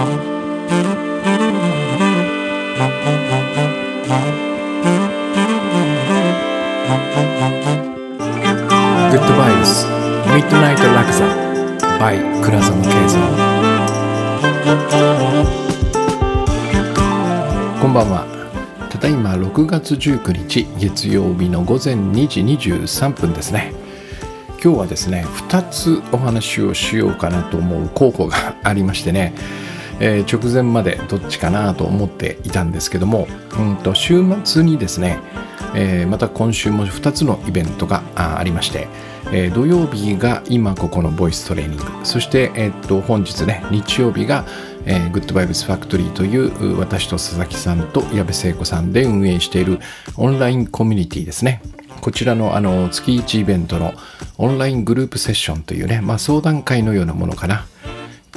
グッドバイブスミッドナイトラクザ by 倉園慶三こんばんは。ただいま6月19日月曜日の午前2時23分ですね。今日はですね2つお話をしようかなと思う候補がありましてね。えー、直前までどっちかなと思っていたんですけども、うんと週末にですね、えー、また今週も2つのイベントがありまして、えー、土曜日が今ここのボイストレーニングそして、えー、と本日ね日曜日が、えー、グッドバイブスファクトリーという私と佐々木さんと矢部聖子さんで運営しているオンラインコミュニティですね。こちらのあの月1イベントのオンライングループセッションというね、まあ、相談会のようなものかな。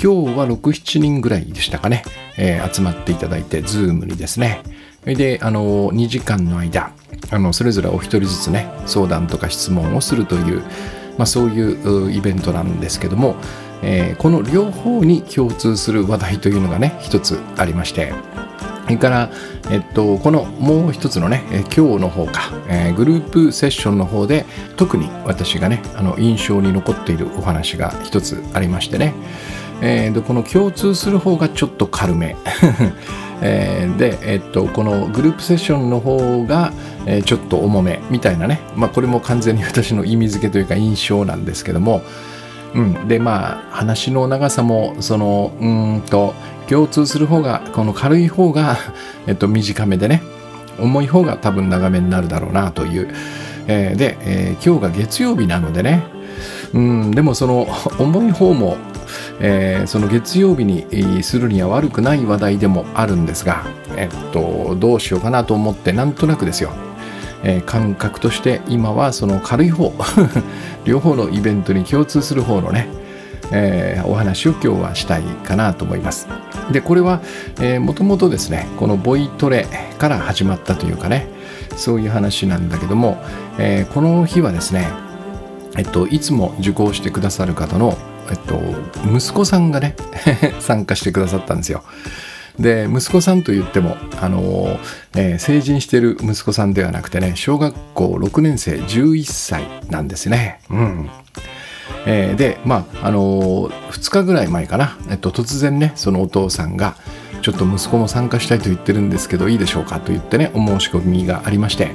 今日は6、7人ぐらいでしたかね、えー、集まっていただいて、ズームにですね。で、あの、2時間の間、あの、それぞれお一人ずつね、相談とか質問をするという、まあ、そういうイベントなんですけども、えー、この両方に共通する話題というのがね、一つありまして、それから、えっと、このもう一つのね、今日の方か、えー、グループセッションの方で特に私がね、あの印象に残っているお話が一つありましてね、えー、でこの共通する方がちょっと軽め。えー、で、えっと、このグループセッションの方が、えー、ちょっと重めみたいなね、まあ、これも完全に私の意味付けというか印象なんですけども、うん、でまあ話の長さもそのうんと共通する方がこの軽い方が、えっと、短めでね。重い方が多分長めになるだろうなという、えー、で、えー、今日が月曜日なのでね。うん。でもその重い方もえー、その月曜日にするには悪くない話題でもあるんですが、えっと、どうしようかなと思ってなんとなくですよ、えー、感覚として今はその軽い方 両方のイベントに共通する方のね、えー、お話を今日はしたいかなと思います。でこれは、もともとですねこのボイトレから始まったというかねそういう話なんだけども、えー、この日はですねえっと、いつも受講してくださる方のえっと、息子さんがね 参加してくださったんですよ。で息子さんといっても、あのえー、成人してる息子さんではなくてね小学校6年生11歳なんですね。うんえー、でまああのー、2日ぐらい前かな、えっと、突然ねそのお父さんが「ちょっと息子も参加したいと言ってるんですけどいいでしょうか」と言ってねお申し込みがありまして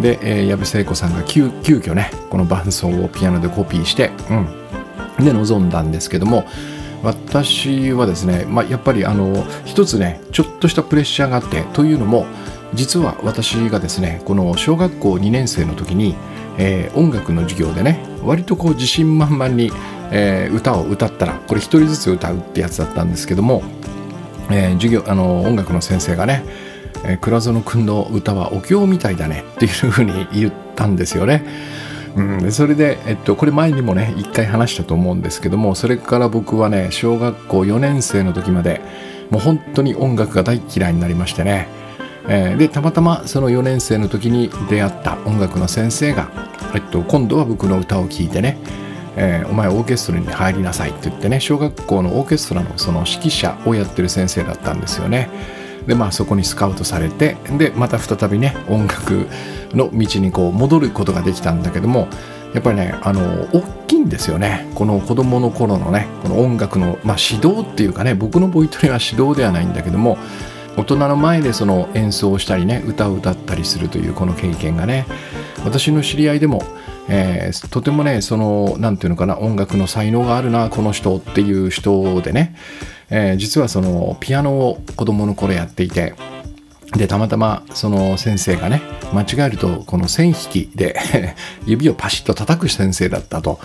で、えー、矢部聖子さんが急急遽ねこの伴奏をピアノでコピーして、うん、で臨んだんですけども私はですね、まあ、やっぱりあの一つねちょっとしたプレッシャーがあってというのも実は私がですねこの小学校2年生の時に、えー、音楽の授業でね割とこう自信満々に、えー、歌を歌ったらこれ一人ずつ歌うってやつだったんですけども、えー、授業あの音楽の先生がねえ倉園君の歌はお経みたいだねっていうふうに言ったんですよね。うん、それで、えっと、これ前にもね一回話したと思うんですけどもそれから僕はね小学校4年生の時までもう本当に音楽が大嫌いになりましてね、えー、でたまたまその4年生の時に出会った音楽の先生が、えっと、今度は僕の歌を聴いてねえー、お前オーケストラに入りなさいって言ってね小学校のオーケストラのその指揮者をやってる先生だったんですよね。でまあそこにスカウトされてでまた再びね音楽の道にこう戻ることができたんだけどもやっぱりねあの大きいんですよね。この子供の頃のねこの音楽の、まあ、指導っていうかね僕のボイトレは指導ではないんだけども大人の前でその演奏をしたりね歌を歌ったりするというこの経験がね私の知り合いでも、えー、とてもねその何て言うのかな音楽の才能があるなこの人っていう人でねえー、実はそのピアノを子供の頃やっていてでたまたまその先生がね間違えるとこの線引きで 指をパシッと叩く先生だったと。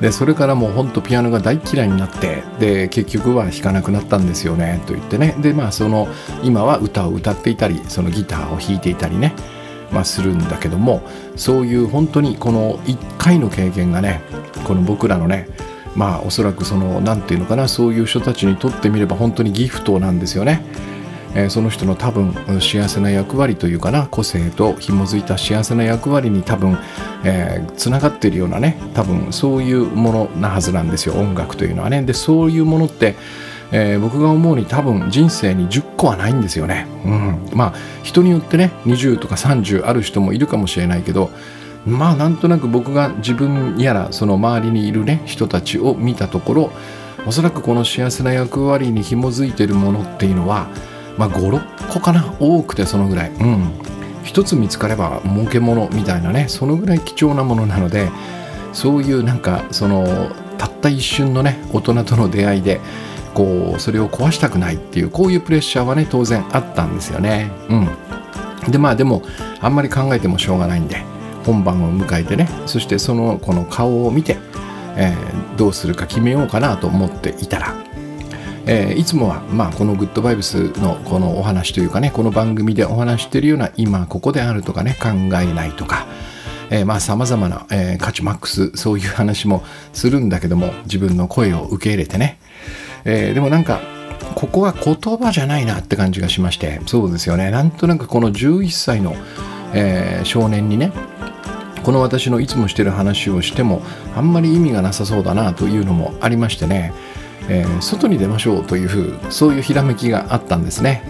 でそれからもうほんとピアノが大嫌いになってで結局は弾かなくなったんですよねと言ってね。でまあその今は歌を歌っていたりそのギターを弾いていたりねまあ、するんだけどもそういう本当にこの1回の経験がねこの僕らのねまあおそらくその何て言うのかなそういう人たちにとってみれば本当にギフトなんですよね。えー、その人の多分幸せな役割というかな個性と紐づいた幸せな役割に多分えー、つながっているようなね多分そういうものなはずなんですよ音楽というのはねでそういうものって、えー、僕が思うに多分人生に10個はないんですよね。うん、まあ人によってね20とか30ある人もいるかもしれないけどまあなんとなく僕が自分やらその周りにいるね人たちを見たところおそらくこの幸せな役割に紐づいてるものっていうのはまあ56個かな？多くてそのぐらい。うん。一つ見つかれば儲けものみたいなねそのぐらい貴重なものなのでそういうなんかそのたった一瞬のね大人との出会いでこうそれを壊したくないっていうこういうプレッシャーはね当然あったんですよね。うん。でまあでもあんまり考えてもしょうがないんで。本番を迎えてねそしてそのこの顔を見て、えー、どうするか決めようかなと思っていたらえー、いつもは、まあ、このグッドバイブスのこのお話というかねこの番組でお話しているような今ここであるとかね考えないとかえー、まあ様々な、え、価値マックスそういう話もするんだけども自分の声を受け入れてね、え、でもなんかここは言葉じゃないなって感じがしましてそうですよね。なんとなくこの11歳の、えー、少年にねこの私のいつもしてる話をしてもあんまり意味がなさそうだなというのもありましてね、えー、外に出ましょうというふうそういうひらめきがあったんですね。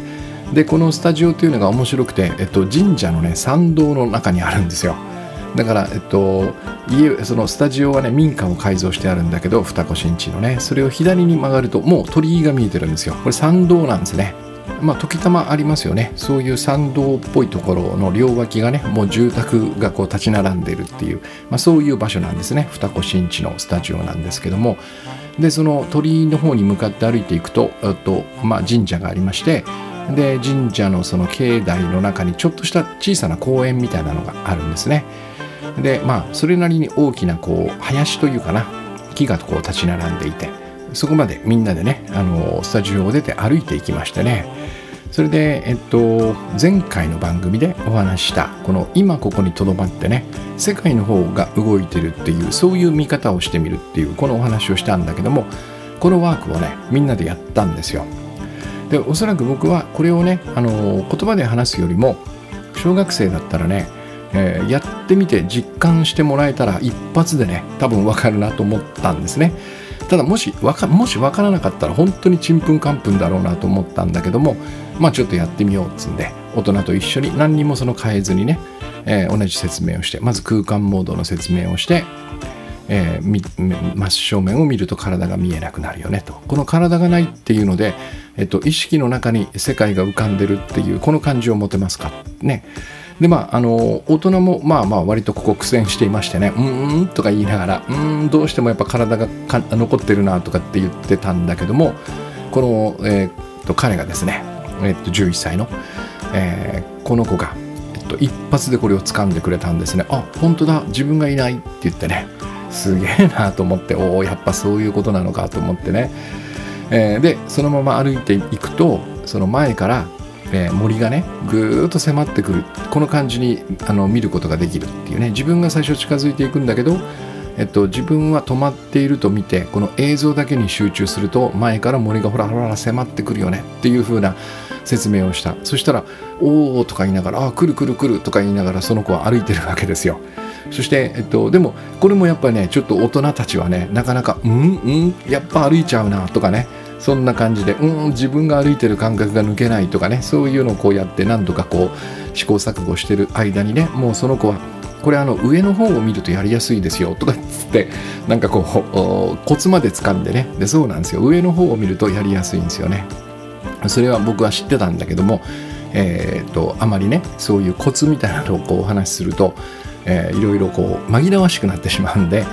でこのスタジオというのが面白くて、えっと、神社のね参道の中にあるんですよ。だから、えっと、家そのスタジオはね民家を改造してあるんだけど二子新地のね。それを左に曲がるともう鳥居が見えてるんですよ。これ参道なんですね。まあ時たまありますよね。そういう参道っぽいところの両脇がねもう住宅がこう立ち並んでるっていう、まあ、そういう場所なんですね。二子新地のスタジオなんですけども。でその鳥居の方に向かって歩いていくとと、まあ、神社がありましてで神社のその境内の中にちょっとした小さな公園みたいなのがあるんですね。でまあそれなりに大きなこう林というかな木がこう立ち並んでいて。そこまでみんなでねあのスタジオを出て歩いていきましてね。それで、えっと、前回の番組でお話したこの今ここにとどまってね世界の方が動いてるっていうそういう見方をしてみるっていうこのお話をしたんだけどもこのワークをねみんなでやったんですよ。でおそらく僕はこれをねあの言葉で話すよりも小学生だったらねえー、やってみて実感してもらえたら一発でね多分わかるなと思ったんですね。ただもしわかもし分からなかったら本当にちんぷんかんぷんだろうなと思ったんだけどもまあちょっとやってみようっつんで大人と一緒に何にもその変えずにね、えー、同じ説明をしてまず空間モードの説明をしてえー、真正面を見ると体が見えなくなるよねと。この体がないっていうので、えっと、意識の中に世界が浮かんでるっていうこの感じを持てますか？ね。でまああの大人もまあまあ割とここ苦戦していましてね「うーん」とか言いながら「うーんどうしてもやっぱ体が残ってるな」とかって言ってたんだけどもこの、えー、っと彼がですね、えー、っと11歳の、えー、この子が、えっと、一発でこれを掴んでくれたんですね。あ本当だ自分がいないって言ってねすげえなと思っておおやっぱそういうことなのかと思ってね、えー、でそのまま歩いていくとその前からえー、森がねぐーっと迫ってくるこの感じにあの見ることができるっていうね自分が最初近づいていくんだけど、えっと、自分は止まっていると見てこの映像だけに集中すると前から森がほらほら迫ってくるよねっていう風な説明をしたそしたら「おお」とか言いながら「あ来る来る来る」とか言いながらその子は歩いてるわけですよ。そして、えっと、でもこれもやっぱりねちょっと大人たちはねなかなか「うんうんやっぱ歩いちゃうな」とかねそんな感じでうん自分が歩いてる感覚が抜けないとかねそういうのをこうやって何とかこう試行錯誤してる間にねもうその子はこれあの上の方を見るとやりやすいですよとかっつってなんかこうコツまで掴んでねでそうなんですよ。上の方を見るとやりやすいんですよね。それは僕は知ってたんだけどもえーと、あまりねそういうコツみたいなのをこうお話しすると、えー、いろいろこう紛らわしくなってしまうんで、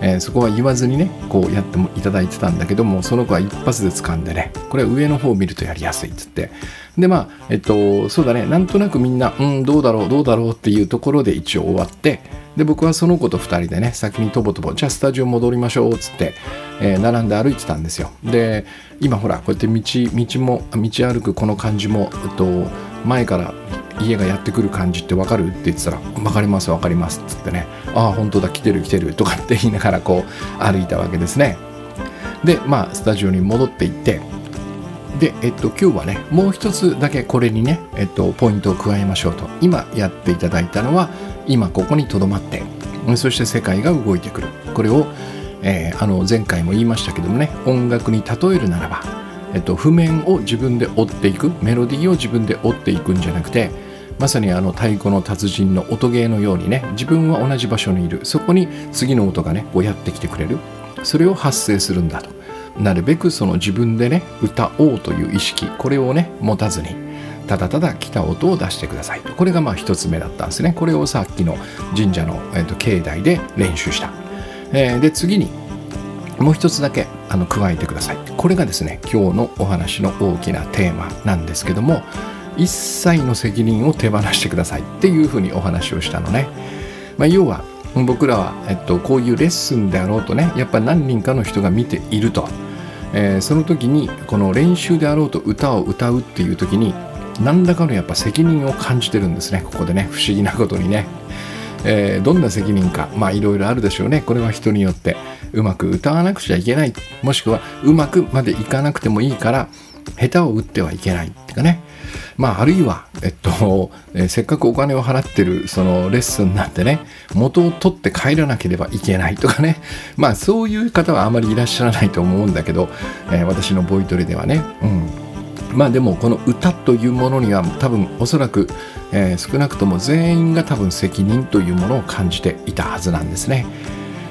えー、そこは言わずにねこうやってもいただいてたんだけどもその子は一発で掴んでねこれは上の方を見るとやりやすいっつって。でまあえっとそうだね。なんとなくみんなうんどうだろうどうだろうっていうところで一応終わって。で僕はその子と2人でね先にとぼとぼじゃあスタジオ戻りましょうっつって、えー、並んで歩いてたんですよ。で今ほらこうやって道道も道歩くこの感じも、えっと、前から家がやってくる感じって分かる？って言ってたら「分かります分かります」っつってね「ああ本当だ来てる来てる」とかって 言いながらこう歩いたわけですね。でまあスタジオに戻っていってで、えっと、今日はねもう一つだけこれにね、えっと、ポイントを加えましょうと。今やっていただいたのは今ここにとどまってそして世界が動いてくる。これを、えー、あの前回も言いましたけどもね音楽に例えるならばえっと、譜面を自分で追っていくメロディーを自分で追っていくんじゃなくてまさにあの太鼓の達人の音ゲーのようにね自分は同じ場所にいる。そこに次の音がねこうやってきてくれる。それを発生するんだと。なるべくその自分でね歌おうという意識これをね持たずにただただ来た音を出してくださいと。これがまあ一つ目だったんですね。これをさっきの神社の、えー、と境内で練習した、えー、で次にもう一つだけあの加えてください。これがですね今日のお話の大きなテーマなんですけども一切の責任を手放してくださいっていうふうにお話をしたのね、まあ、要は僕らは、えっと、こういうレッスンであろうとねやっぱ何人かの人が見ていると、えー、その時にこの練習であろうと歌を歌うっていう時に何らかのやっぱ責任を感じてるんですね。ここでね不思議なことにね、えー、どんな責任かまあいろいろあるでしょうね。これは人によって。うまく歌わなくちゃいけない。もしくはうまくまでいかなくてもいいから下手を打ってはいけない。っていうかね。まあ、あるいは、えっと、えー、せっかくお金を払ってるそのレッスンなんてね、元を取って帰らなければいけないとかね、まあそういう方はあまりいらっしゃらないと思うんだけど、えー、私のボイトレではね、うん。まあでもこの歌というものには多分おそらく、えー、少なくとも全員が多分責任というものを感じていたはずなんですね。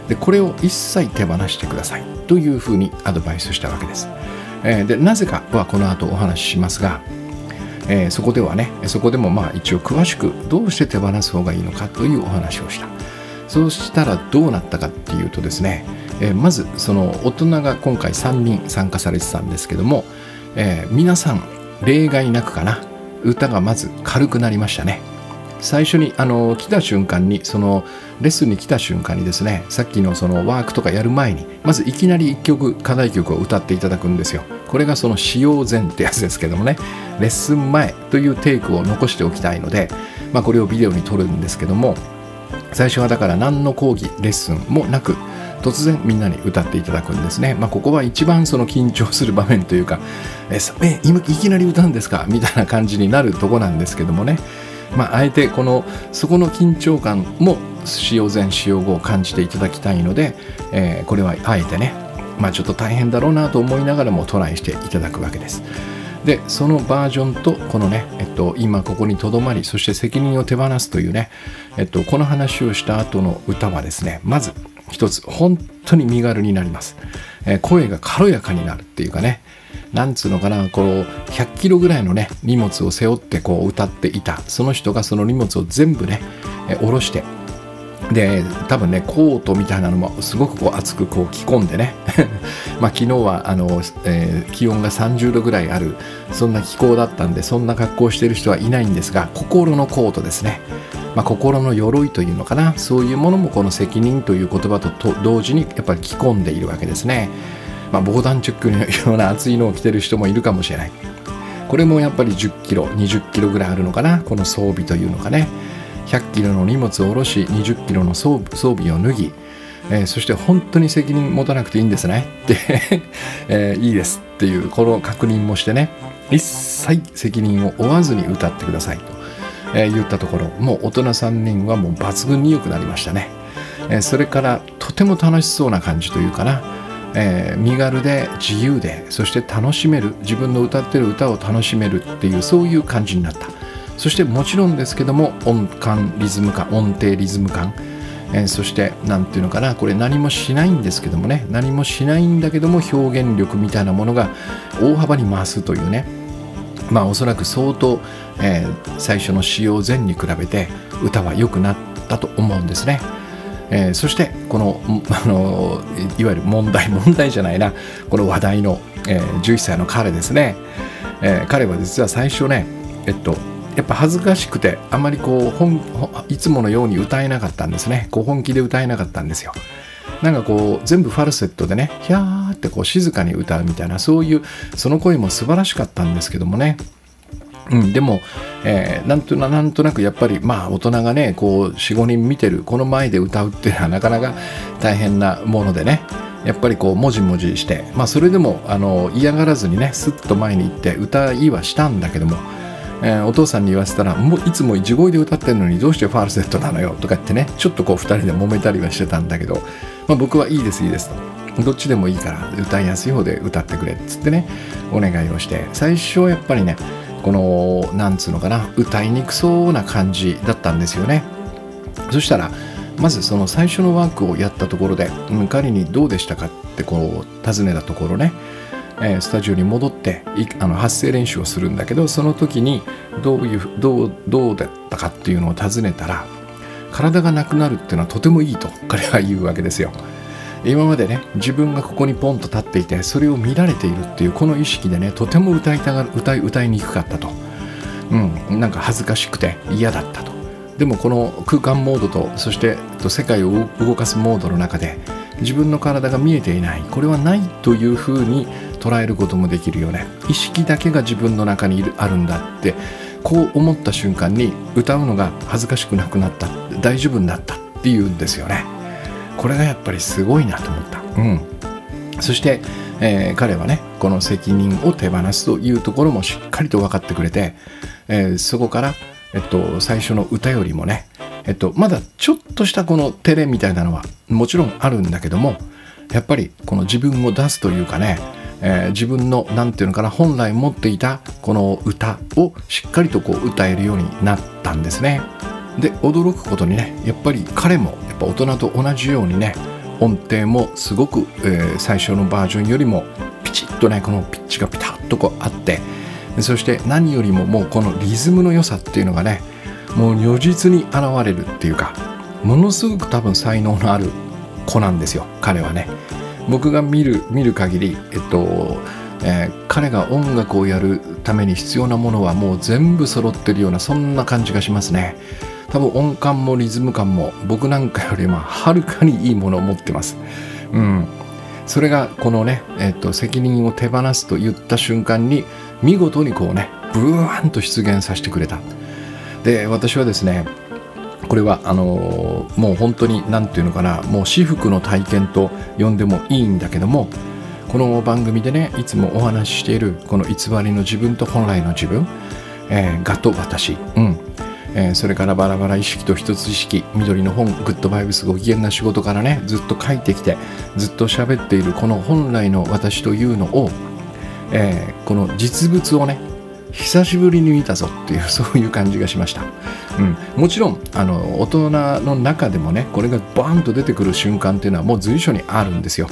でこれを一切手放してくださいというふうにアドバイスしたわけです。え、でなぜかはこの後お話ししますが、えー、そこではねそこでもまあ一応詳しくどうして手放す方がいいのかというお話をした。そうしたらどうなったかっていうとですね、えー、まずその大人が今回3人参加されてたんですけども、えー、皆さん例外なくかな。歌がまず軽くなりましたね。最初にあの来た瞬間にそのレッスンに来た瞬間にですねさっきのそのワークとかやる前にまずいきなり1曲課題曲を歌っていただくんですよこれがその使用前ってやつですけどもねレッスン前というテイクを残しておきたいので、まあ、これをビデオに撮るんですけども最初はだから何の講義レッスンもなく突然みんなに歌っていただくんですね。まあ、ここは一番その緊張する場面というか、え、え今いきなり歌うんですか？みたいな感じになるとこなんですけどもね。まあ、あえてこのそこの緊張感も使用前使用後を感じていただきたいので、えー、これはあえてねまあちょっと大変だろうなと思いながらもトライしていただくわけです。でそのバージョンとこのね、えっと、今ここにとどまりそして責任を手放すというね、えっと、この話をした後の歌はですねまず一つ本当に身軽になります、えー、声が軽やかになるっていうかねなんつうのかなこう100キロぐらいのね荷物を背負ってこう歌っていた。その人がその荷物を全部ね下ろして。で多分ねコートみたいなのもすごくこう厚くこう着込んでね。まあ昨日はあの、えー、気温が30度ぐらいあるそんな気候だったんでそんな格好している人はいないんですが心のコートですね、まあ、心の鎧というのかな。そういうものもこの責任という言葉と同時にやっぱり着込んでいるわけですね、まあ、防弾チョックのような厚いのを着てる人もいるかもしれない。これもやっぱり10キロ20キロぐらいあるのかな。この装備というのかね。100キロの荷物を下ろし20キロの装備を脱ぎ、えー、そして本当に責任持たなくていいんですね。って えー、いいですっていうこの確認もしてね。一切責任を負わずに歌ってくださいと、えー、言ったところ。もう大人3人はもう抜群に良くなりましたね、えそれからとても楽しそうな感じというかな。えー、身軽で自由でそして楽しめる自分の歌ってる歌を楽しめるっていうそういう感じになったそしてもちろんですけども音感リズム感音程リズム感、えー、そして何ていうのかなこれ何もしないんですけどもね何もしないんだけども表現力みたいなものが大幅に増すというねまあおそらく相当、えー、最初の使用前に比べて歌は良くなったと思うんですね。えー、そしてこのあのいわゆる問題 問題じゃないな。この話題の、えー、11歳の彼ですね、えー、彼は実は最初ねえっとやっぱ恥ずかしくてあまりこう本いつものように歌えなかったんですね。こう本気で歌えなかったんですよ。なんかこう全部ファルセットでねヒャーってこう静かに歌うみたいなそういうその声も素晴らしかったんですけどもね。うん、でも、えー、なんとななんとなくやっぱりまあ大人がねこう45人見てるこの前で歌うっていうのはなかなか大変なものでねやっぱりこうもじもじしてまあそれでもあの嫌がらずにねスッと前に行って歌いはしたんだけどもえー、お父さんに言わせたらもういつも地声で歌ってるのにどうしてファルセットなのよとか言ってねちょっとこう2人で揉めたりはしてたんだけど、まあ、僕はいいですいいですと。どっちでもいいから歌いやすい方で歌ってくれっつってねお願いをして最初はやっぱりねこのなんつうのかな歌いにくそうな感じだったんですよねそしたらまずその最初のワークをやったところで、うん、彼にどうでしたかってこう尋ねたところね、え、スタジオに戻ってあの発声練習をするんだけどその時にどういうどうどうだったかっていうのを尋ねたら体がなくなるっていうのはとてもいいと彼は言うわけですよ。今までね自分がここにポンと立っていてそれを見られているっていうこの意識でねとても歌いたが歌い歌いにくかったと、うん、なんか恥ずかしくて嫌だったと。でもこの空間モードとそして世界を動かすモードの中で自分の体が見えていないこれはないというふうに捉えることもできるよね。意識だけが自分の中にいるあるんだってこう思った瞬間に歌うのが恥ずかしくなくなった大丈夫になったっていうんですよね。これがやっぱりすごいなと思った、うん、そして、えー、彼はねこの責任を手放すというところもしっかりと分かってくれて、えー、そこからえっと、最初の歌よりもね、えっと、まだちょっとしたこの照れみたいなのはもちろんあるんだけどもやっぱりこの自分を出すというかね、えー、自分の何て言うのかな本来持っていたこの歌をしっかりとこう歌えるようになったんですね。で驚くことにねやっぱり彼もやっぱ大人と同じようにね音程もすごく、えー、最初のバージョンよりもピチッとねこのピッチがピタッとこうあってそして何よりももうこのリズムの良さっていうのがねもう如実に現れるっていうかものすごく多分才能のある子なんですよ彼はね。僕が見る見る限りえっと、えー、彼が音楽をやるために必要なものはもう全部揃ってるようなそんな感じがしますね。多分音感もリズム感も僕なんかよりもはるかにいいものを持ってます。うん。それがこのね、えっと、責任を手放すと言った瞬間に見事にこうねブワーンと出現させてくれた。で私はですねこれはあのー、もう本当に何て言うのかなもう私服の体験と呼んでもいいんだけどもこの番組でねいつもお話ししているこの偽りの自分と本来の自分、えー、がと私、うん。えー、それからバラバラ意識と一つ意識緑の本グッドバイブスご機嫌な仕事からねずっと書いてきてずっと喋っているこの本来の私というのをえー、この実物をね久しぶりに見たぞっていう そういう感じがしました、うん、もちろんあの大人の中でもねこれがバーンと出てくる瞬間っていうのはもう随所にあるんですよ。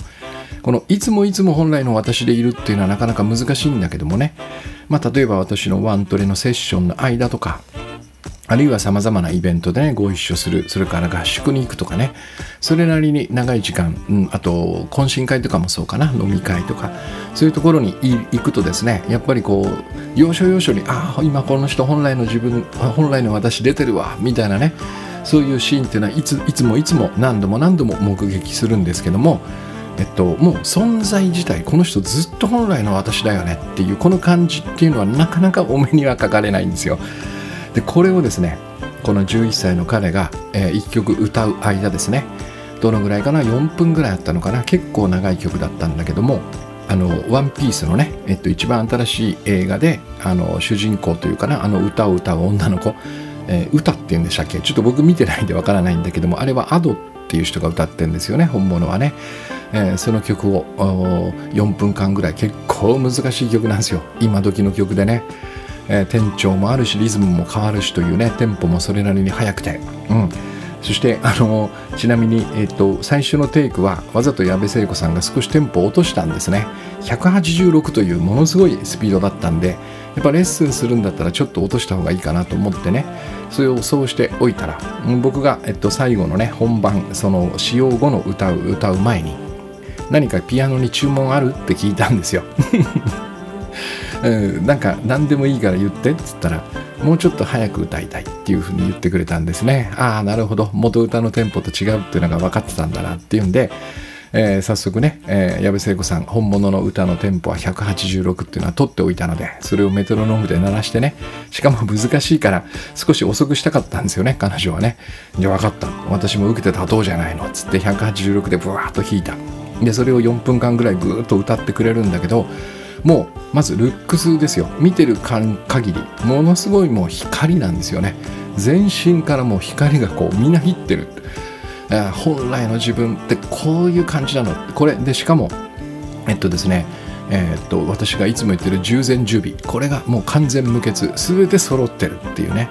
このいつもいつも本来の私でいるっていうのはなかなか難しいんだけどもね、まあ、例えば私のワントレのセッションの間とかあるいは様々なイベントで、ご一緒する、それから合宿に行くとかね、それなりに長い時間、うん、あと懇親会とかもそうかな、飲み会とか、そういうところに行くとですね、やっぱりこう、要所要所に、ああ、今この人本来の自分、本来の私出てるわ、みたいなね、そういうシーンっていうのはいついつもいつも何度も何度も目撃するんですけども、えっと、もう存在自体この人ずっと本来の私だよねっていうこの感じっていうのはなかなかお目にはかかれないんですよ。でこれをですねこの11歳の彼が、えー、1曲歌う間ですねどのぐらいかな4分ぐらいあったのかな結構長い曲だったんだけどもあのワンピースのね、えっと、一番新しい映画であの主人公というかなあの歌を歌う女の子、えー、歌って言うんでしたっけ？ちょっと僕見てないんでわからないんだけどもあれはアドっていう人が歌ってるんですよね本物はね、えー、その曲を4分間ぐらい。結構難しい曲なんですよ。今時の曲でね。えー、店長もあるしリズムも変わるしというねテンポもそれなりに速くて、うん、そしてあのちなみに、えーと、最初のテイクはわざと矢部聖子さんが少しテンポを落としたんですね。186というものすごいスピードだったんでやっぱレッスンするんだったらちょっと落とした方がいいかなと思ってね。それをそうしておいたら、うん、僕が、えっと、最後のね本番その使用後の歌う歌う前に何かピアノに注文ある？って聞いたんですよ。うん、なんか何でもいいから言ってっつったらもうちょっと早く歌いたいっていうふうに言ってくれたんですね。ああなるほど。元歌のテンポと違うっていうのが分かってたんだなっていうんで、えー、早速ね、えー、矢部聖子さん本物の歌のテンポは186っていうのは取っておいたのでそれをメトロノームで鳴らしてねしかも難しいから少し遅くしたかったんですよね彼女はね。じゃ分かった。私も受けて立とうじゃないのっつって186でブワーッと弾いた。でそれを4分間ぐらいぐーっと歌ってくれるんだけどもうまずルックスですよ。見てる限りものすごいもう光なんですよね。全身からもう光がこうみなぎってる。本来の自分ってこういう感じなの。これでしかもえっとですねえー、っと私がいつも言ってる従前準備。これがもう完全無欠。全て揃ってるっていうね。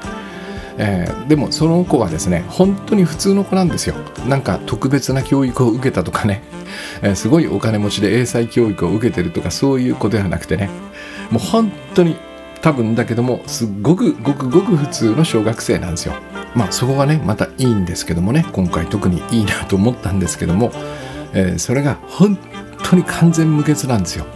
えー、でもその子はですね本当に普通の子なんですよ。なんか特別な教育を受けたとかね、えー、すごいお金持ちで英才教育を受けてるとかそういう子ではなくてね。もう本当に多分だけどもすっごくごくごく普通の小学生なんですよ。まあそこがねまたいいんですけどもね。今回特にいいなと思ったんですけども、えー、それが本当に完全無欠なんですよ。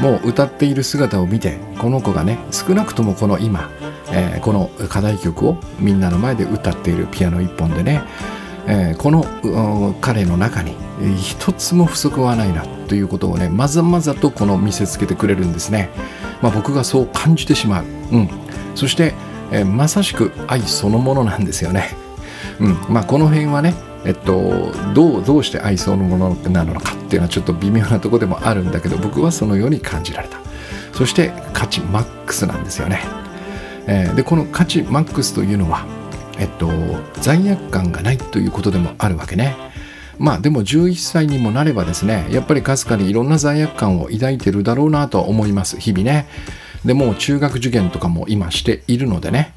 もう歌っている姿を見てこの子がね少なくともこの今えー、この課題曲をみんなの前で歌っているピアノ一本でね、えー、この彼の中に一つも不足はないなということをねまざまざとこの見せつけてくれるんですね、まあ、僕がそう感じてしまう、うん、そして、えー、まさしく愛そのものなんですよね、うん。まあ、この辺はねえっと、どうどうして愛そのものなのかっていうのはちょっと微妙なとこでもあるんだけど僕はそのように感じられた。そして価値マックスなんですよね。えー、でこの価値マックスというのは、えっと、罪悪感がないということでもあるわけね。まあでも11歳にもなればですねやっぱりかすかにいろんな罪悪感を抱いてるだろうなと思います日々ね。でもう中学受験とかも今しているのでね。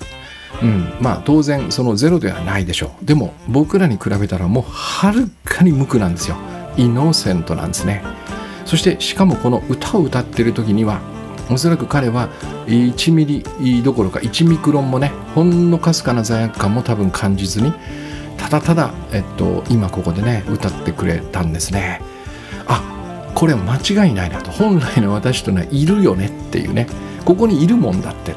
うんまあ当然そのゼロではないでしょう。でも僕らに比べたらもうはるかに無垢なんですよ。イノーセントなんですね。そしてしかもこの歌を歌ってる時にはおそらく彼は1ミリどころか1ミクロンもねほんのかすかな罪悪感も多分感じずにただただ、えっと、今ここでね歌ってくれたんですね。あこれ間違いないなと。本来の私というのはいるよねっていうね。ここにいるもんだって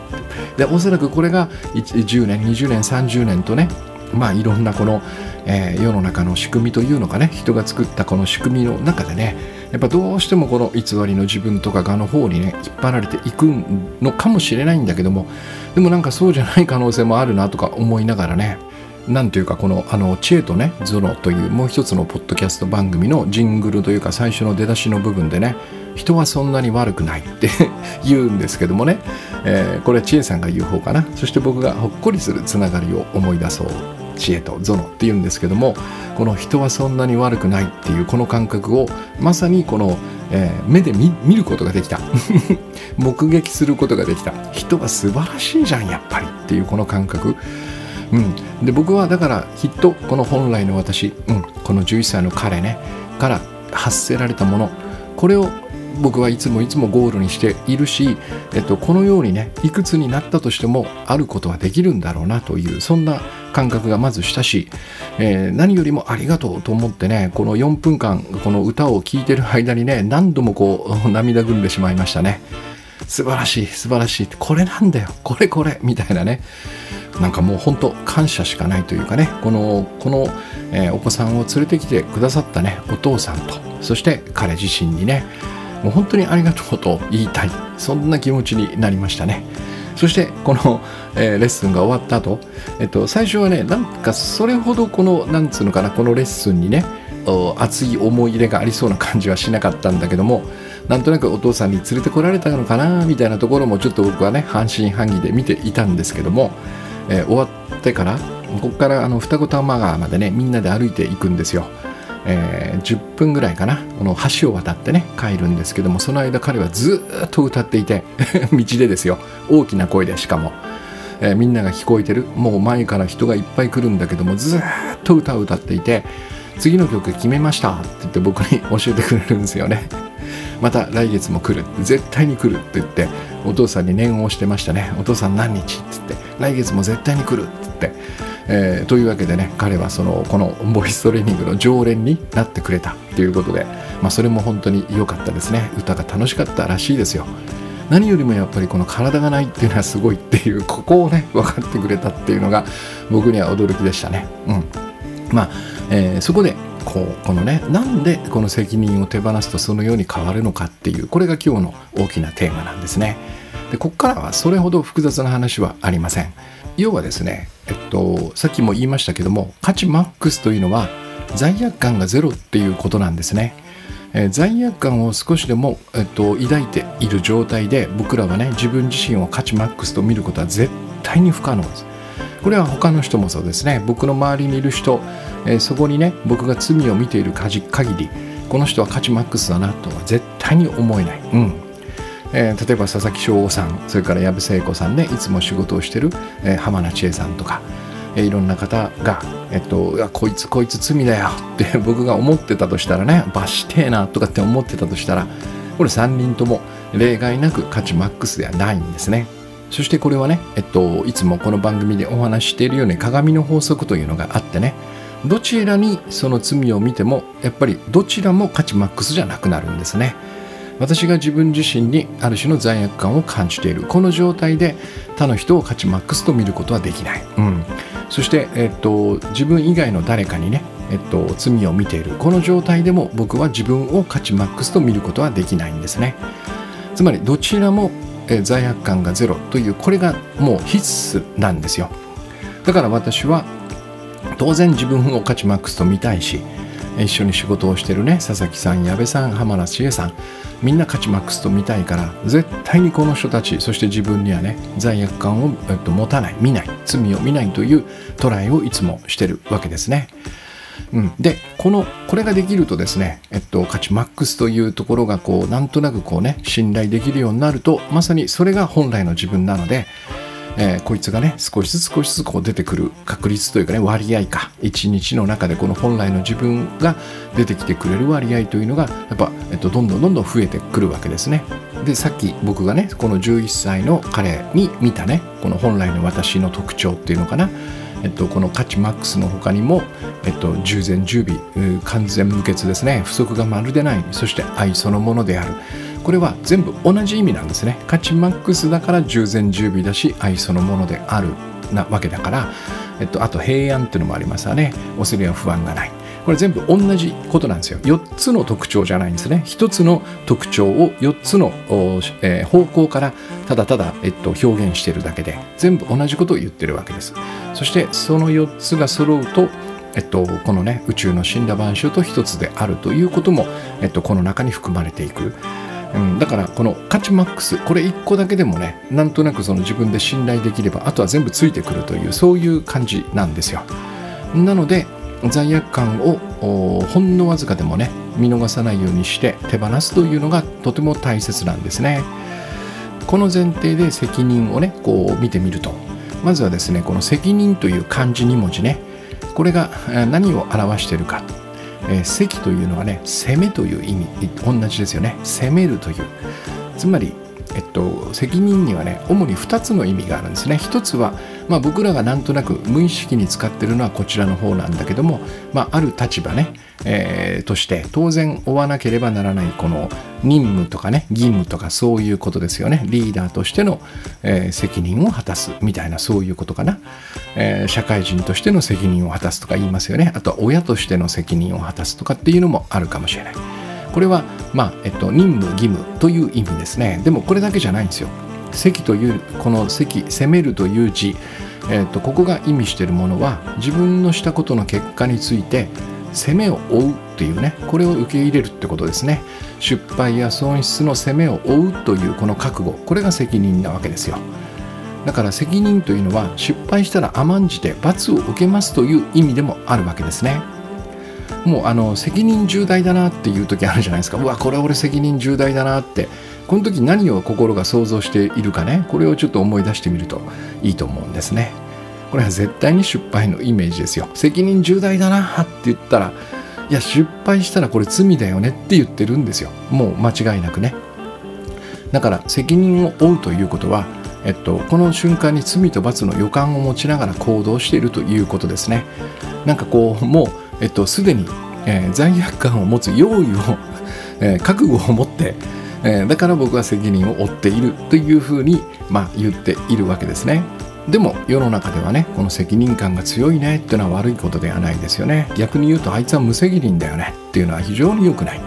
でおそらくこれが10年20年30年とねまあいろんなこの、えー、世の中の仕組みというのかね人が作ったこの仕組みの中でねやっぱどうしてもこの偽りの自分とかがの方にね引っ張られていくのかもしれないんだけどもでもなんかそうじゃない可能性もあるなとか思いながらねなんていうかこのあの知恵とねゾノというもう一つのポッドキャスト番組のジングルというか最初の出だしの部分でね人はそんなに悪くないって 言うんですけどもね、えー、これは知恵さんが言う方かな。そして僕がほっこりするつながりを思い出そう。知恵とゾノっていうんですけどもこの人はそんなに悪くないっていうこの感覚をまさにこの、えー、目で見ることができた。目撃することができた。人は素晴らしいじゃんやっぱりっていうこの感覚。うん、で僕はだからきっとこの本来の私、うん、この11歳の彼ねから発せられたもの。これを僕はいつもいつもゴールにしているし、えっと、このようにねいくつになったとしてもあることはできるんだろうなというそんな感覚がまずしたし、えー、何よりもありがとうと思ってねこの4分間この歌を聴いてる間にね何度もこう 涙ぐんでしまいましたね。素晴らしい素晴らしい。これなんだよ。これこれ。みたいなね。なんかもう本当感謝しかないというかね。このこの、えー、お子さんを連れてきてくださったねお父さんと。そして彼自身にねもう本当にありがとうと言いたい。そんな気持ちになりましたね。そしてこの、えー、レッスンが終わった後、えっと最初はねなんかそれほどこのなんつうのかなこのレッスンにね熱い思い入れがありそうな感じはしなかったんだけどもなんとなくお父さんに連れてこられたのかなみたいなところもちょっと僕はね半信半疑で見ていたんですけども、えー、終わってからここからあの二子玉川までねみんなで歩いていくんですよ。えー、10分ぐらいかな。この橋を渡ってね帰るんですけどもその間彼はずっと歌っていて 道でですよ。大きな声でしかも、えー、みんなが聞こえてる。もう前から人がいっぱい来るんだけどもずっと歌を歌っていて次の曲決めました。って言って僕に教えてくれるんですよね。また来月も来る。絶対に来るって言ってお父さんに念を押してましたね。お父さん何日？って言って来月も絶対に来るって言って。えー、というわけでね彼はそのこのボイストレーニングの常連になってくれたということで、まあ、それも本当に良かったですね。歌が楽しかったらしいですよ。何よりもやっぱりこの体がないっていうのはすごいっていうここをね分かってくれたっていうのが僕には驚きでしたね。うん。まあ、えー、そこでこうこのねなんでこの責任を手放すとそのように変わるのかっていうこれが今日の大きなテーマなんですね。でここからはそれほど複雑な話はありません要はですね、えっと、さっきも言いましたけども価値マックスというのは罪悪感がゼロっていうことなんですね。えー、罪悪感を少しでも、えっと、抱いている状態で僕らはね自分自身を価値マックスと見ることは絶対に不可能です。これは他の人もそうですね僕の周りにいる人、えー、そこにね僕が罪を見ている限りこの人は価値マックスだなとは絶対に思えない、うんえー、例えば佐々木翔吾さんそれから藪聖子さんねいつも仕事をしてる、えー、浜名千恵さんとか、えー、いろんな方が、えっと、こいつこいつ罪だよって 僕が思ってたとしたらね罰してえなとかって思ってたとしたらこれ3人とも例外なく価値マックスではないんですね。そしてこれはね、えっと、いつもこの番組でお話ししているように鏡の法則というのがあってねどちらにその罪を見てもやっぱりどちらも価値マックスじゃなくなるんですね。私が自分自身にある種の罪悪感を感じている。この状態で他の人を価値マックスと見ることはできない、うん、そして、えっと、自分以外の誰かにね、えっと、罪を見ている。この状態でも僕は自分を価値マックスと見ることはできないんですね。つまりどちらも罪悪感がゼロというこれがもう必須なんですよ。だから私は当然自分を価値マックスと見たいし一緒に仕事をしてるね佐々木さん矢部さん浜田千恵さんみんな価値マックスと見たいから絶対にこの人たちそして自分にはね罪悪感を、えっと、持たない見ない罪を見ないというトライをいつもしてるわけですね。うん、でこのこれができるとですね、えっと、価値マックスというところがこうなんとなくこうね信頼できるようになるとまさにそれが本来の自分なのでえー、こいつがね少しずつ少しずつこう出てくる確率というかね割合か。1日の中でこの本来の自分が出てきてくれる割合というのがやっぱ、えっと、どんどんどんどん増えてくるわけですね。でさっき僕がねこの11歳の彼に見たねこの本来の私の特徴っていうのかな。えっと、この価値マックスの他にも、えっと、従前従備完全無欠ですね。不足がまるでない。そして愛そのものである。これは全部同じ意味なんですね。価値マックスだから従前従備だし愛そのものであるなわけだから、えっと、あと平安っていうのもありますわね。恐れは不安がない。これ全部同じことなんですよ。4つの特徴じゃないんですね。1つの特徴を4つの、えー、方向からただただ、えっと、表現しているだけで全部同じことを言ってるわけです。そしてその4つが揃うとえっと、このね宇宙の死んだ万象と一つであるということも、えっと、この中に含まれていく。うん、だからこの価値マックスこれ1個だけでもねなんとなくその自分で信頼できればあとは全部ついてくるというそういう感じなんですよ。なので罪悪感をほんのわずかでもね見逃さないようにして手放すというのがとても大切なんですね。この前提で責任をねこう見てみると。まずはですねこの責任という漢字2文字ね。これが何を表しているか。えー、責というのはね攻めという意味同じですよね。攻めるという。つまりえっと、責任にはね主に2つの意味があるんですね。1つは、まあ、僕らがなんとなく無意識に使ってるのはこちらの方なんだけども、まあ、ある立場ね、えー、として当然負わなければならないこの任務とかね義務とかそういうことですよね。リーダーとしての、えー、責任を果たすみたいなそういうことかな、えー、社会人としての責任を果たすとか言いますよね。あとは親としての責任を果たすとかっていうのもあるかもしれない。これは、まあえっと、任務義務という意味ですね。でもこれだけじゃないんですよ。責というこの責責めるという字、えっと、ここが意味しているものは自分のしたことの結果について責めを負うっていうねこれを受け入れるってことですね。失敗や損失の責めを負うというこの覚悟。これが責任なわけですよ。だから責任というのは失敗したら甘んじて罰を受けますという意味でもあるわけですね。もうあの責任重大だなっていう時あるじゃないですか。うわこれ俺責任重大だなって。この時何を心が想像しているかね。これをちょっと思い出してみるといいと思うんですね。これは絶対に失敗のイメージですよ責任重大だなって言ったらいや失敗したらこれ罪だよねって言ってるんですよもう間違いなくねだから責任を負うということはえっと、この瞬間に罪と罰の予感を持ちながら行動しているということですね。なんかこうもうえっと、すでに、えー、罪悪感を持つ用意を、えー、覚悟を持って、えー、だから僕は責任を負っているというふうに、まあ、言っているわけですね。でも世の中ではねこの責任感が強いねっていうのは悪いことではないですよね。逆に言うとあいつは無責任だよねっていうのは非常に良くない。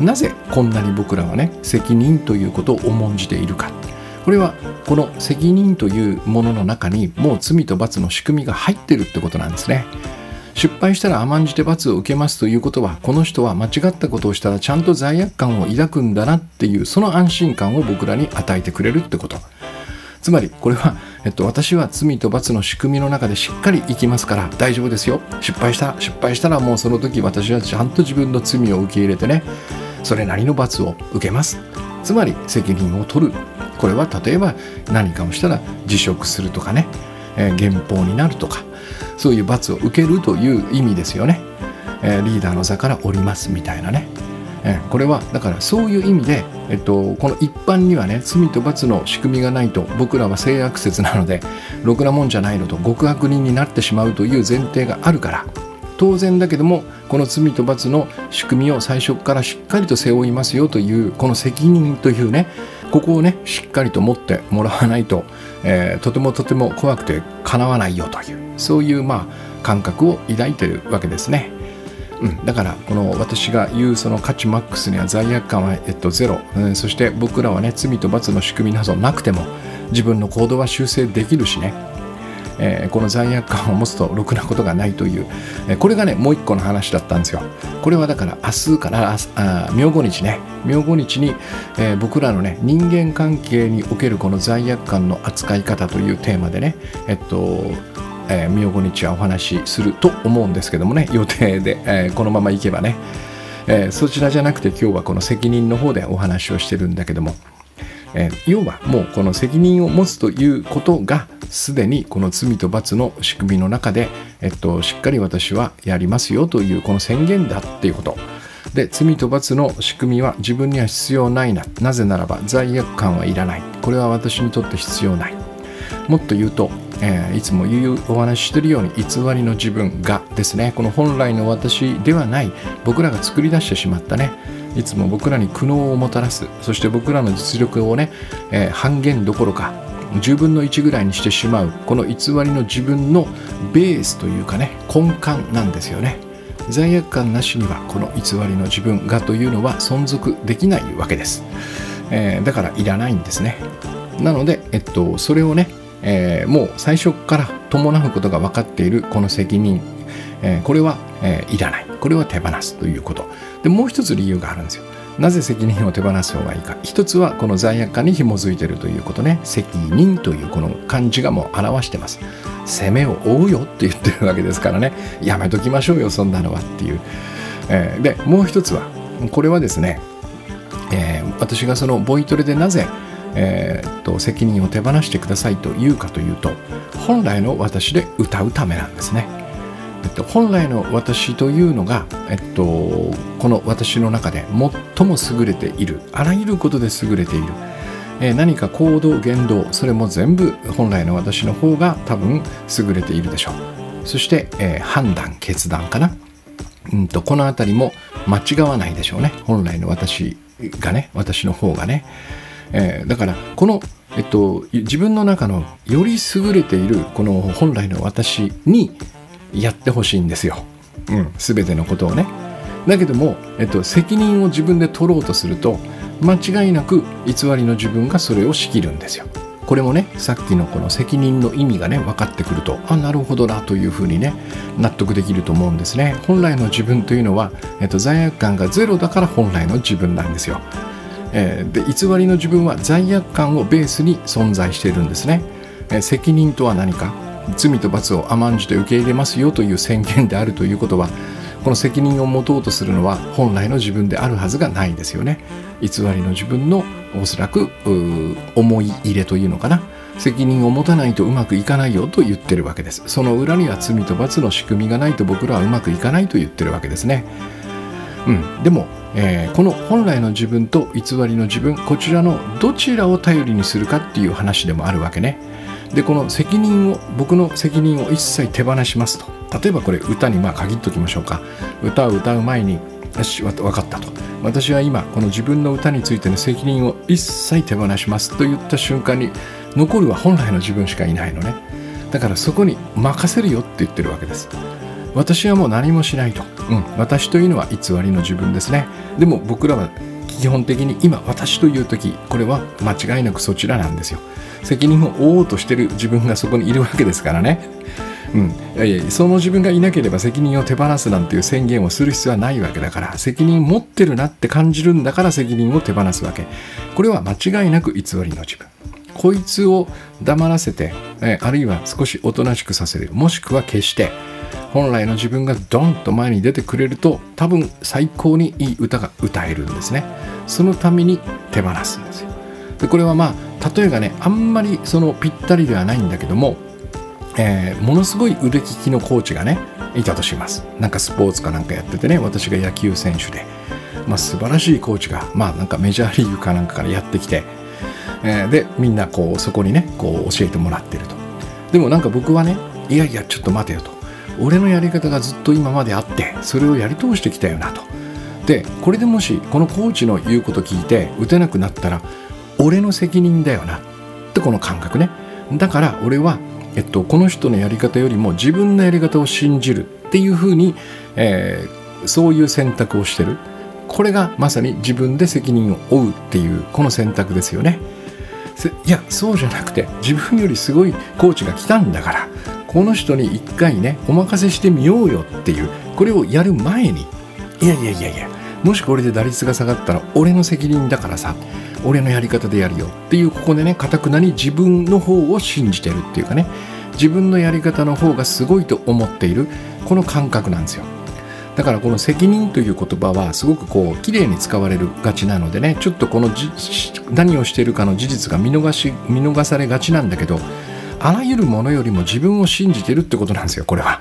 なぜこんなに僕らはね責任ということを重んじているか。これはこの責任というものの中にもう罪と罰の仕組みが入ってるってことなんですね。失敗したら甘んじて罰を受けますということはこの人は間違ったことをしたらちゃんと罪悪感を抱くんだなっていうその安心感を僕らに与えてくれるってこと。つまりこれはえっと、私は罪と罰の仕組みの中でしっかり生きますから大丈夫ですよ。失敗した失敗したらもうその時私はちゃんと自分の罪を受け入れてねそれなりの罰を受けます。つまり責任を取る。これは例えば何かをしたら辞職するとかね、えー、減俸になるとかそういう罰を受けるという意味ですよね、えー、リーダーの座から降りますみたいなね、えー、これはだからそういう意味で、えっと、この一般にはね罪と罰の仕組みがないと僕らは性悪説なので ろくなもんじゃないのと極悪人になってしまうという前提があるから当然だけどもこの罪と罰の仕組みを最初からしっかりと背負いますよというこの責任というねここをねしっかりと持ってもらわないと、えー、とてもとても怖くてかなわないよというそういうまあ感覚を抱いてるわけですね。うん、だからこの私が言うその価値マックスには罪悪感は、えっと、ゼロ、うん、そして僕らはね罪と罰の仕組みなどなくても自分の行動は修正できるしね。えー、この罪悪感を持つとろくなことがないという、えー、これがねもう一個の話だったんですよ。これはだから明日から明後日ね。明後日に、えー、僕らのね人間関係におけるこの罪悪感の扱い方というテーマでねえっとえー、明後日はお話しすると思うんですけどもね予定で、えー、このままいけばね、えー、そちらじゃなくて今日はこの責任の方でお話をしてるんだけどもえ、要はもうこの責任を持つということがすでにこの罪と罰の仕組みの中で、えっと、しっかり私はやりますよというこの宣言だっていうこと。で罪と罰の仕組みは自分には必要ないな。なぜならば罪悪感はいらない。これは私にとって必要ない。もっと言うと、えー、いつも言うお話ししてるように偽りの自分がですねこの本来の私ではない僕らが作り出してしまったね。いつも僕らに苦悩をもたらすそして僕らの実力をね、えー、半減どころか10分の1ぐらいにしてしまうこの偽りの自分のベースというかね根幹なんですよね。罪悪感なしにはこの偽りの自分がというのは存続できないわけです、えー、だからいらないんですね。なので、えっと、それをね、えー、もう最初から伴うことが分かっているこの責任、えー、これは、えいらない。これは手放すということ。でもう一つ理由があるんですよ。なぜ責任を手放す方がいいか。一つはこの罪悪感に紐づいているということね。責任というこの漢字がもう表してます。責めを負うよって言ってるわけですからね。やめときましょうよそんなのはっていう、えー、でもう一つはこれはですね、えー、私がそのボイトレでなぜえー、っと責任を手放してくださいと言うかというと本来の私で歌うためなんですね。えっと、本来の私というのが、えっと、この私の中で最も優れているあらゆることで優れている、えー、何か行動言動それも全部本来の私の方が多分優れているでしょう。そして、えー、判断決断かな、うんと、この辺りも間違わないでしょうね。本来の私がね私の方がね、えー、だからこのえっと、自分の中のより優れているこの本来の私にやってほしいんですよ、うん、全てのことをね。だけども、えっと、責任を自分で取ろうとすると間違いなく偽りの自分がそれを仕切るんですよ。これもねさっきのこの責任の意味がね分かってくるとあなるほどなというふうにね納得できると思うんですね。本来の自分というのは、えっと、罪悪感がゼロだから本来の自分なんですよ、えー、で偽りの自分は罪悪感をベースに存在しているんですね、えー、責任とは何か？罪と罰を甘んじて受け入れますよという宣言であるということはこの責任を持とうとするのは本来の自分であるはずがないですよね。偽りの自分のおそらく思い入れというのかな。責任を持たないとうまくいかないよと言ってるわけです。その裏には罪と罰の仕組みがないと僕らはうまくいかないと言ってるわけですね。うん、でも、えー、この本来の自分と偽りの自分こちらのどちらを頼りにするかっていう話でもあるわけね。でこの責任を僕の責任を一切手放しますと。例えばこれ歌にまあ限っときましょうか。歌を歌う前によし分かったと。私は今この自分の歌についての責任を一切手放します。と言った瞬間に残るは本来の自分しかいないのね。だからそこに任せるよって言ってるわけです。私はもう何もしないと、うん、私というのは偽りの自分ですね。でも僕らは基本的に今私という時これは間違いなくそちらなんですよ。責任を負おうとしてる自分がそこにいるわけですからね。うん、いやいやその自分がいなければ責任を手放すなんていう宣言をする必要はないわけだから責任持ってるなって感じるんだから責任を手放すわけ。これは間違いなく偽りの自分。こいつを黙らせて、えあるいは少しおとなしくさせる。もしくは消して本来の自分がドンと前に出てくれると多分最高にいい歌が歌えるんですね。そのために手放すんですよ。でこれはまあ例えがねあんまりそのぴったりではないんだけども、えー、ものすごい腕利きのコーチがねいたとします。なんかスポーツかなんかやっててね私が野球選手で、まあ、素晴らしいコーチがまあなんかメジャーリーグかなんかからやってきて、えー、でみんなこうそこにねこう教えてもらってると。でもなんか僕はねいやいやちょっと待てよと。俺のやり方がずっと今まであってそれをやり通してきたよなと。でこれでもしこのコーチの言うこと聞いて打てなくなったら俺の責任だよな。ってこの感覚ね。だから俺は、えっと、この人のやり方よりも自分のやり方を信じる。っていうふうに、えー、そういう選択をしてる。これがまさに自分で責任を負う。っていうこの選択ですよね。いやそうじゃなくて自分よりすごいコーチが来たんだから。この人に一回ねお任せしてみようよっていうこれをやる前にいやいやいやいやもしこれで打率が下がったら俺の責任だからさ俺のやり方でやるよっていうここでねかたくなに自分の方を信じてるっていうかね自分のやり方の方がすごいと思っているこの感覚なんですよ。だからこの責任という言葉はすごくこう綺麗に使われるがちなのでねちょっとこの何をしているかの事実が見逃し見逃されがちなんだけどあらゆるものよりも自分を信じてるってことなんですよこれは。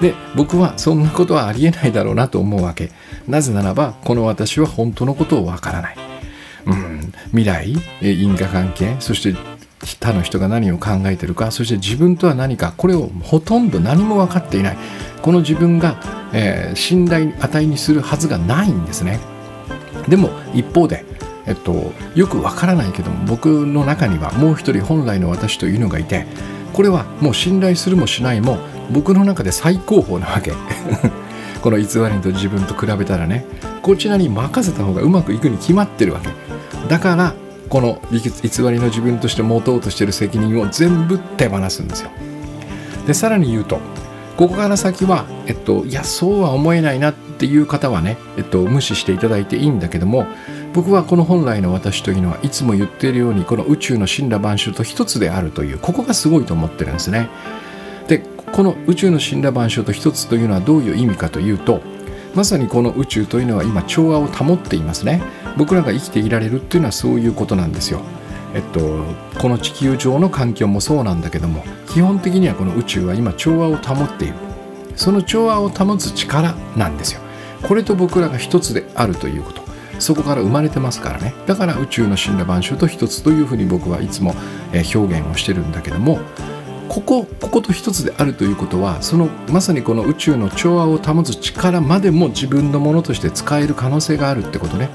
で僕はそんなことはありえないだろうなと思うわけ。なぜならばこの私は本当のことをわからない、うん、未来因果関係そして他の人が何を考えてるかそして自分とは何かこれをほとんど何も分かっていない。この自分が、えー、信頼値にするはずがないんですね。でも一方でえっと、よくわからないけども僕の中にはもう一人本来の私というのがいてこれはもう信頼するもしないも僕の中で最高峰なわけ。この偽りと自分と比べたらね。こちらに任せた方がうまくいくに決まってるわけ。だからこの偽りの自分として持とうとしてる責任を全部手放すんですよ。でさらに言うとここから先は、えっと、いやそうは思えないなっていう方はね、えっと、無視していただいていいんだけども僕はこの本来の私というのはいつも言っているようにこの宇宙の神羅万象と一つであるというここがすごいと思ってるんですね。でこの宇宙の神羅万象と一つというのはどういう意味かというとまさにこの宇宙というのは今調和を保っていますね。僕らが生きていられるっていうのはそういうことなんですよ。えっと、この地球上の環境もそうなんだけども基本的にはこの宇宙は今調和を保っているその調和を保つ力なんですよこれと僕らが一つであるということそこから生まれてますからね。だから宇宙の神羅万象と一つというふうに僕はいつも表現をしてるんだけどもここここと一つであるということはそのまさにこの宇宙の調和を保つ力までも自分のものとして使える可能性があるってことね。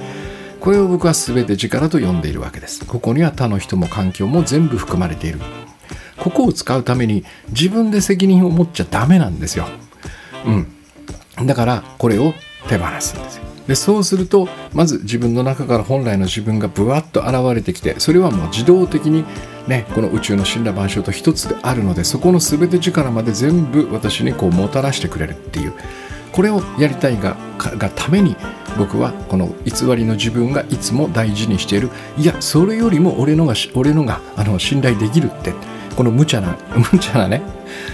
これを僕は全て力と呼んでいるわけです。ここには他の人も環境も全部含まれている。ここを使うために自分で責任を持っちゃダメなんですよ。うん。だからこれを手放すんですよ。でそうするとまず自分の中から本来の自分がぶわっと現れてきてそれはもう自動的にねこの宇宙の神羅万象と一つであるのでそこの全て力まで全部私にこうもたらしてくれるっていうこれをやりたいががために僕はこの偽りの自分がいつも大事にしている。いやそれよりも俺のが俺のがあの信頼できるってこの無茶な 無茶なね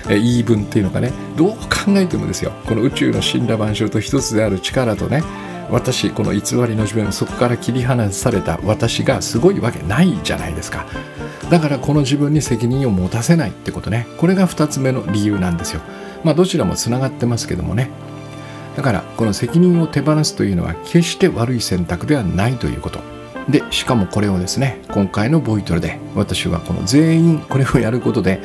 言い分っていうのがねどう考えてもですよこの宇宙の神羅万象と一つである力とね私この偽りの自分そこから切り離された私がすごいわけないじゃないですか。だからこの自分に責任を持たせないってことね。これが2つ目の理由なんですよ。まあどちらもつながってますけどもね。だからこの責任を手放すというのは決して悪い選択ではないということ。でしかもこれをですね今回のボイトレで私はこの全員これをやることで、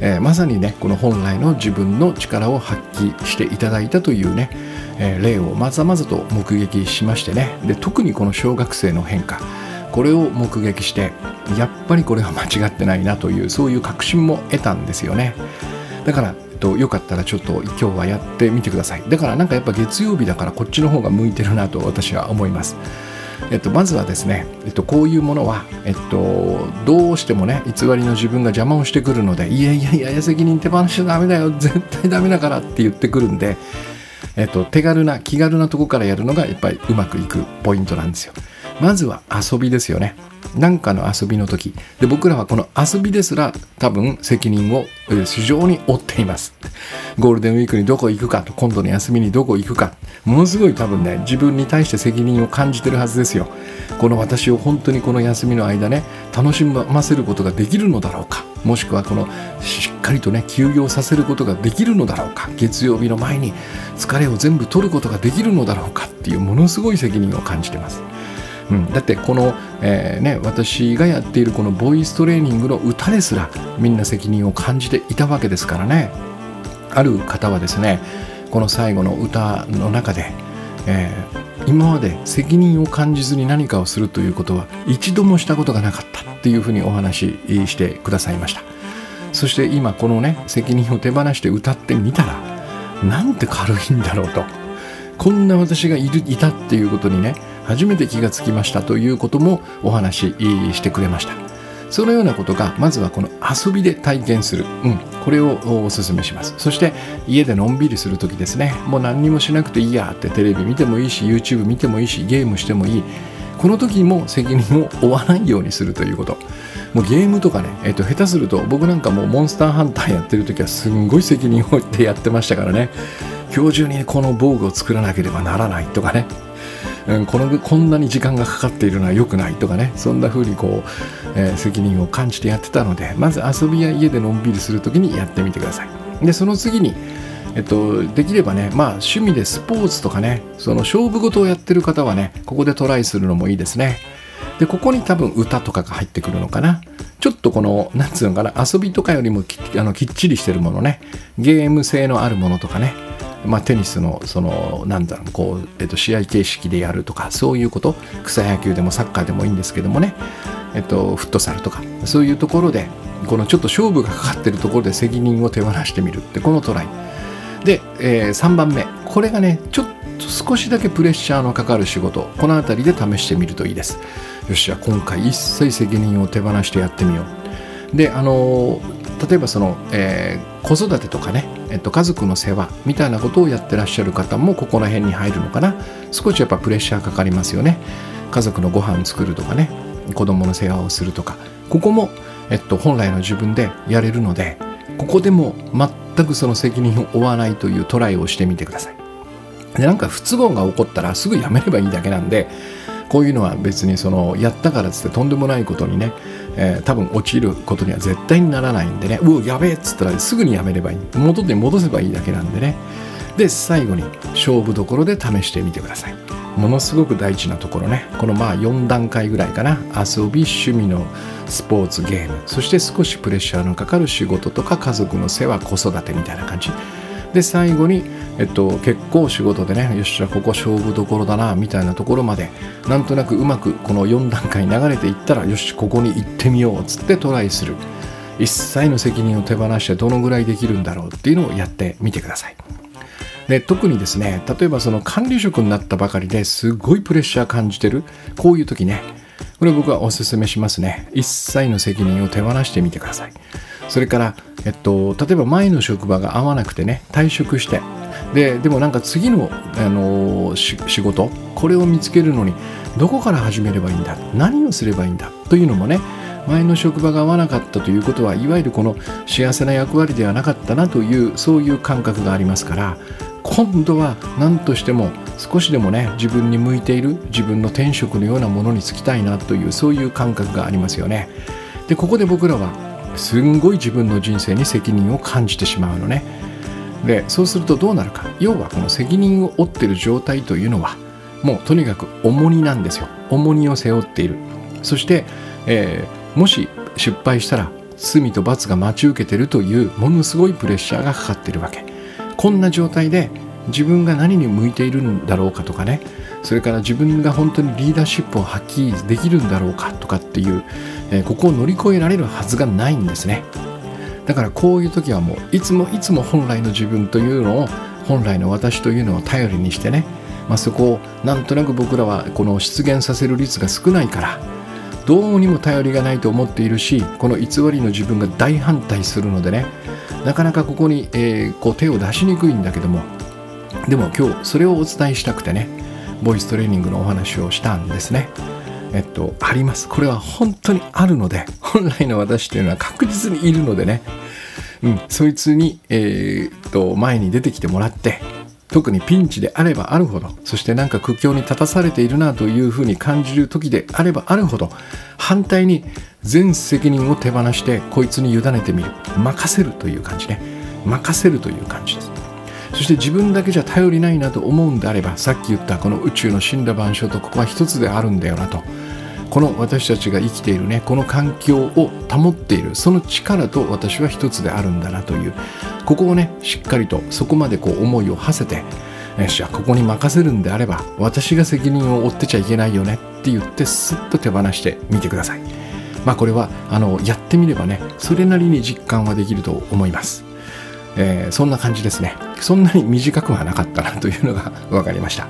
えー、まさにねこの本来の自分の力を発揮していただいたというねえー、例をまざまざと目撃しましてね。で特にこの小学生の変化。これを目撃してやっぱりこれは間違ってないなというそういう確信も得たんですよね。だから、えっと、よかったらちょっと今日はやってみてください。だからなんかやっぱ月曜日だからこっちの方が向いてるなと私は思います。えっと、まずはですね、えっと、こういうものは、えっと、どうしてもね偽りの自分が邪魔をしてくるのでいやいやいや責任手放しちゃダメだよ絶対ダメだからって言ってくるんでえっと、手軽な気軽なとこからやるのがやっぱりうまくいくポイントなんですよ。まずは遊びですよね。何かの遊びの時。で僕らはこの遊びですら多分責任を非常に負っています。ゴールデンウィークにどこ行くかと今度の休みにどこ行くか。ものすごい多分ね自分に対して責任を感じてるはずですよ。この私を本当にこの休みの間ね楽しませることができるのだろうか。もしくはこのしっかりとね休業させることができるのだろうか。月曜日の前に疲れを全部取ることができるのだろうか。っていうものすごい責任を感じてます。うん、だってこの、えーね、私がやっているこのボイストレーニングの歌ですらみんな責任を感じていたわけですからね。ある方はですねこの最後の歌の中で、えー、今まで責任を感じずに何かをするということは一度もしたことがなかった。っていうふうにお話ししてくださいました。そして今このね責任を手放して歌ってみたらなんて軽いんだろうと。こんな私がいるいたっていうことにね初めて気がつきましたということもお話ししてくれました。そのようなことがまずはこの遊びで体験する、うん、これをお勧めします。そして家でのんびりする時ですね。もう何にもしなくていいやってテレビ見てもいいし YouTube 見てもいいしゲームしてもいい。この時も責任を負わないようにするということ。もうゲームとかね、えー、と下手すると僕なんかもうモンスターハンターやってる時はすんごい責任を負ってやってましたからね。今日中にこの防具を作らなければならないとかね。うん、このこんなに時間がかかっているのは良くないとかね。そんな風にこう、えー、責任を感じてやってたのでまず遊びや家でのんびりする時にやってみてください。でその次にえっと、できればね、まあ、趣味でスポーツとかね、その勝負事をやってる方はね、ここでトライするのもいいですね。で、ここに多分歌とかが入ってくるのかな。ちょっとこの、なんつうのかな、遊びとかよりもきあのきっちりしてるものね、ゲーム性のあるものとかね、まあ、テニスのそのなんだろうこう、えっと、試合形式でやるとかそういうこと。草野球でもサッカーでもいいんですけどもね、えっと、フットサルとか。そういうところでこのちょっと勝負がかかってるところで責任を手放してみるってこのトライ。で、えー、3番目。これがねちょっと少しだけプレッシャーのかかる仕事。この辺りで試してみるといいです。よしじゃあ今回一切責任を手放してやってみよう。であの例えばその、えー、子育てとかねえっと、家族の世話みたいなことをやってらっしゃる方もここら辺に入るのかな。少しやっぱプレッシャーかかりますよね。家族のご飯作るとかね子供の世話をするとか。ここも、えっと、本来の自分でやれるのでここでも全くその責任を負わないというトライをしてみてください。でなんか不都合が起こったらすぐやめればいいだけなんでこういうのは別にそのやったからっつってとんでもないことにねえー、多分落ちることには絶対にならないんでねうおやべえっつったらすぐにやめればいい。戻って戻せばいいだけなんでね。で最後に勝負どころで試してみてください。ものすごく大事なところね。このまあ4段階ぐらいかな。遊び趣味のスポーツゲーム。そして少しプレッシャーのかかる仕事とか家族の世話子育てみたいな感じ。で最後に、えっと、結構仕事でねよっしゃここ勝負どころだなみたいなところまでなんとなくうまくこの4段階流れていったらよしここに行ってみようっつってトライする。一切の責任を手放してどのぐらいできるんだろうっていうのをやってみてください。で特にですね例えばその管理職になったばかりですごいプレッシャー感じてるこういう時ねこれ僕はおすすめしますね。一切の責任を手放してみてください。それから、えっと、例えば前の職場が合わなくてね退職して。ででもなんか次の、あの仕事これを見つけるのにどこから始めればいいんだ何をすればいいんだというのもね前の職場が合わなかったということはいわゆるこの幸せな役割ではなかったなというそういう感覚がありますから今度は何としても少しでもね自分に向いている自分の転職のようなものに就きたいなというそういう感覚がありますよね。でここで僕らはすんごい自分の人生に責任を感じてしまうのね。でそうするとどうなるか。要はこの責任を負ってる状態というのはもうとにかく重荷なんですよ。重荷を背負っている。そして、えー、もし失敗したら罪と罰が待ち受けてるというものすごいプレッシャーがかかってるわけ。こんな状態で自分が何に向いているんだろうかとかねそれから自分が本当にリーダーシップを発揮できるんだろうかとかっていう、えー、ここを乗り越えられるはずがないんですね。だからこういう時はもういつもいつも本来の自分というのを本来の私というのを頼りにしてね、まあ、そこをなんとなく僕らはこの出現させる率が少ないからどうにも頼りがないと思っているしこの偽りの自分が大反対するのでねなかなかここに、えー、こう手を出しにくいんだけどもでも今日それをお伝えしたくてねボイストレーニングのお話をしたんですね。えっと、あります。これは本当にあるので本来の私というのは確実にいるのでね、うん、そいつに、えー、っと前に出てきてもらって特にピンチであればあるほどそしてなんか苦境に立たされているなというふうに感じる時であればあるほど反対に全責任を手放してこいつに委ねてみる。任せるという感じね。任せるという感じです。そして自分だけじゃ頼りないなと思うんであればさっき言ったこの宇宙の死んだ万象とここは一つであるんだよなと。この私たちが生きているねこの環境を保っているその力と私は一つであるんだなというここをねしっかりとそこまでこう思いを馳せてよしここに任せるんであれば私が責任を負ってちゃいけないよねって言ってスッと手放してみてください。まあこれはあのやってみればねそれなりに実感はできると思います、えー、そんな感じですね。そんなに短くはなかったなというのが分かりました。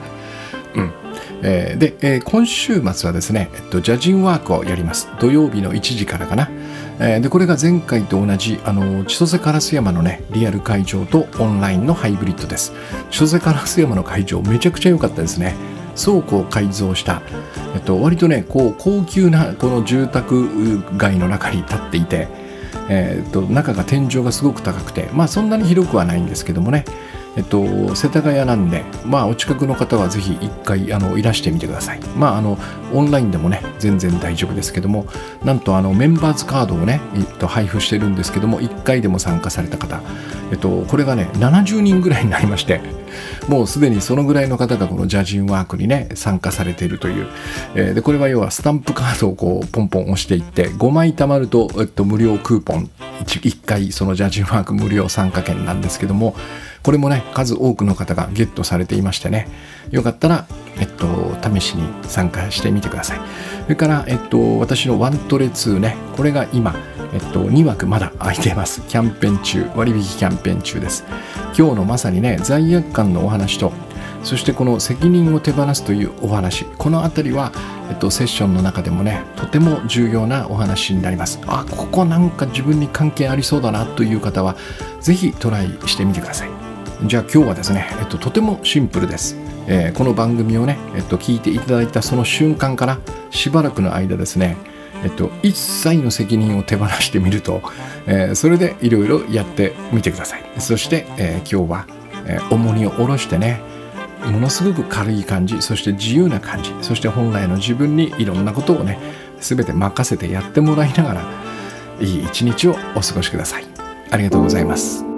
えー、で、えー、今週末はですね、えっと、ジャジンワークをやります。土曜日の1時からかな。えー、でこれが前回と同じあの千歳烏山のねリアル会場とオンラインのハイブリッドです。千歳烏山の会場めちゃくちゃ良かったですね。倉庫を改造した、えっと、割とねこう高級なこの住宅街の中に立っていて、えー、っと中が天井がすごく高くてまあそんなに広くはないんですけどもね。えっと、世田谷なんで、まあ、お近くの方はぜひ一回あのいらしてみてください。まあ、あのオンラインでもね、全然大丈夫ですけども、なんとあのメンバーズカードをね、えっと、配布してるんですけども、1回でも参加された方、えっと、これがね、70人ぐらいになりまして、もうすでにそのぐらいの方がこのジャジンワークにね、参加されているという、えー、でこれは要はスタンプカードをこうポンポン押していって、5枚貯まると、えっと、無料クーポン1、1回そのジャジンワーク無料参加券なんですけども、これもね、数多くの方がゲットされていましてね、よかったら、えっと、試しに参加してみてください。それから、えっと、私のワントレ2ね、これが今、えっと、2枠まだ空いてます。キャンペーン中、割引キャンペーン中です。今日のまさにね、罪悪感のお話と、そしてこの責任を手放すというお話、このあたりは、えっと、セッションの中でもね、とても重要なお話になります。あ、ここなんか自分に関係ありそうだなという方は、ぜひトライしてみてください。じゃあ今日はですね、えっと、とてもシンプルです、えー、この番組をね、えっと、聞いていただいたその瞬間からしばらくの間ですね、えっと、一切の責任を手放してみると、えー、それでいろいろやってみてください。そして、えー、今日は、え、重荷を下ろしてねものすごく軽い感じそして自由な感じそして本来の自分にいろんなことをね全て任せてやってもらいながらいい一日をお過ごしください。ありがとうございます。